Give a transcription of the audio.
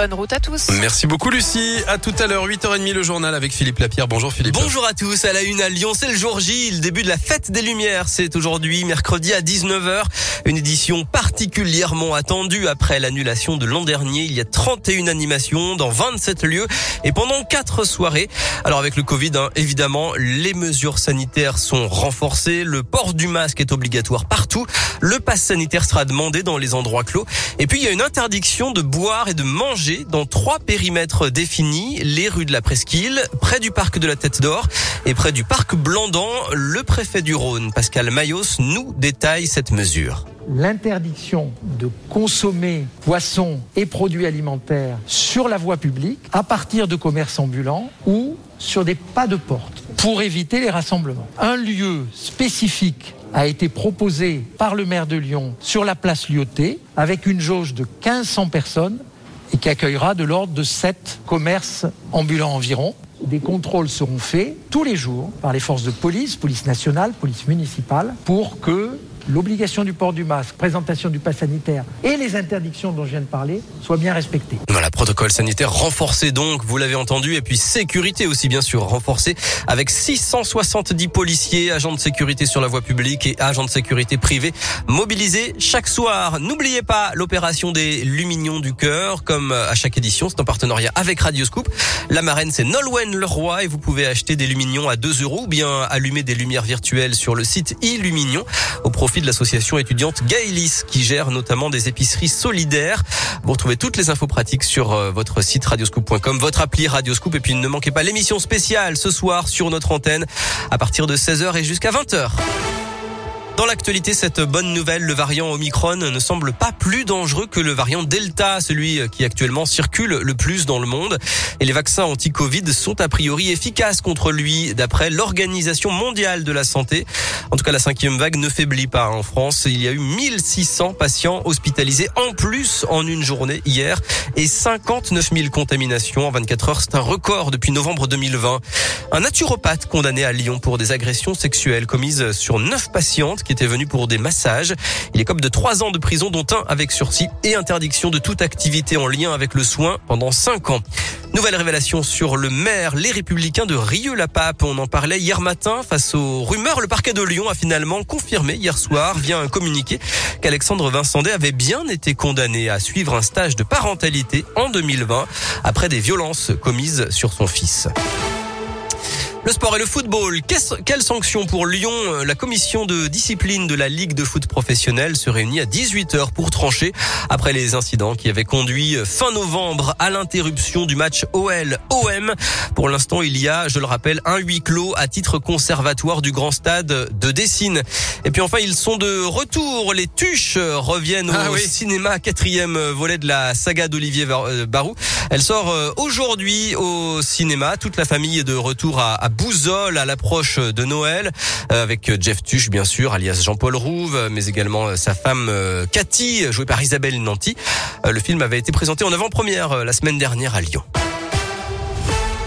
Bonne route à tous. Merci beaucoup Lucie. À tout à l'heure, 8h30 le journal avec Philippe Lapierre. Bonjour Philippe. Bonjour à tous. À la une à Lyon, c'est le jour J, le début de la fête des Lumières. C'est aujourd'hui, mercredi à 19h. Une édition particulièrement attendue après l'annulation de l'an dernier. Il y a 31 animations dans 27 lieux et pendant 4 soirées. Alors avec le Covid, hein, évidemment, les mesures sanitaires sont renforcées. Le port du masque est obligatoire partout. Le pass sanitaire sera demandé dans les endroits clos. Et puis il y a une interdiction de boire et de manger dans trois périmètres définis, les rues de la Presqu'île, près du parc de la Tête d'Or et près du parc Blandan. Le préfet du Rhône, Pascal Mayos, nous détaille cette mesure l'interdiction de consommer poissons et produits alimentaires sur la voie publique à partir de commerces ambulants ou sur des pas de porte pour éviter les rassemblements. Un lieu spécifique a été proposé par le maire de Lyon sur la place Lyoté avec une jauge de 1500 personnes et qui accueillera de l'ordre de 7 commerces ambulants environ. Des contrôles seront faits tous les jours par les forces de police, police nationale, police municipale, pour que l'obligation du port du masque, présentation du pass sanitaire et les interdictions dont je viens de parler soient bien respectées. Voilà, protocole sanitaire renforcé donc, vous l'avez entendu, et puis sécurité aussi bien sûr renforcée avec 670 policiers, agents de sécurité sur la voie publique et agents de sécurité privés mobilisés chaque soir. N'oubliez pas l'opération des Lumignons du cœur, comme à chaque édition, c'est en partenariat avec Radioscoop. La marraine c'est Nolwenn Leroy et vous pouvez acheter des Lumignons à 2 euros ou bien allumer des lumières virtuelles sur le site Illumignon au profit de l'association étudiante Gaëlis qui gère notamment des épiceries solidaires. Vous retrouvez toutes les infos pratiques sur euh, votre site radioscoop.com, votre appli Radioscoop et puis ne manquez pas l'émission spéciale ce soir sur notre antenne à partir de 16h et jusqu'à 20h. Dans l'actualité, cette bonne nouvelle, le variant Omicron ne semble pas plus dangereux que le variant Delta, celui qui actuellement circule le plus dans le monde. Et les vaccins anti-Covid sont a priori efficaces contre lui, d'après l'Organisation mondiale de la santé. En tout cas, la cinquième vague ne faiblit pas en France. Il y a eu 1600 patients hospitalisés en plus en une journée hier et 59 000 contaminations en 24 heures. C'est un record depuis novembre 2020. Un naturopathe condamné à Lyon pour des agressions sexuelles commises sur neuf patientes qui était venu pour des massages. Il est comme de trois ans de prison, dont un avec sursis et interdiction de toute activité en lien avec le soin pendant cinq ans. Nouvelle révélation sur le maire, les républicains de Rieux-la-Pape. On en parlait hier matin face aux rumeurs. Le parquet de Lyon a finalement confirmé hier soir via un communiqué qu'Alexandre Vincendet avait bien été condamné à suivre un stage de parentalité en 2020 après des violences commises sur son fils. Le sport et le football. Quelle sanction pour Lyon? La commission de discipline de la Ligue de foot professionnelle se réunit à 18h pour trancher après les incidents qui avaient conduit fin novembre à l'interruption du match OL-OM. Pour l'instant, il y a, je le rappelle, un huis clos à titre conservatoire du grand stade de Dessine. Et puis enfin, ils sont de retour. Les Tuches reviennent ah au cinéma, quatrième volet de la saga d'Olivier euh, Barou. Elle sort euh, aujourd'hui au cinéma. Toute la famille est de retour à Bouzol à l'approche de Noël euh, avec Jeff Tuch bien sûr, alias Jean-Paul Rouve, mais également euh, sa femme euh, Cathy, jouée par Isabelle Nanty. Le film avait été présenté en avant-première la semaine dernière à Lyon.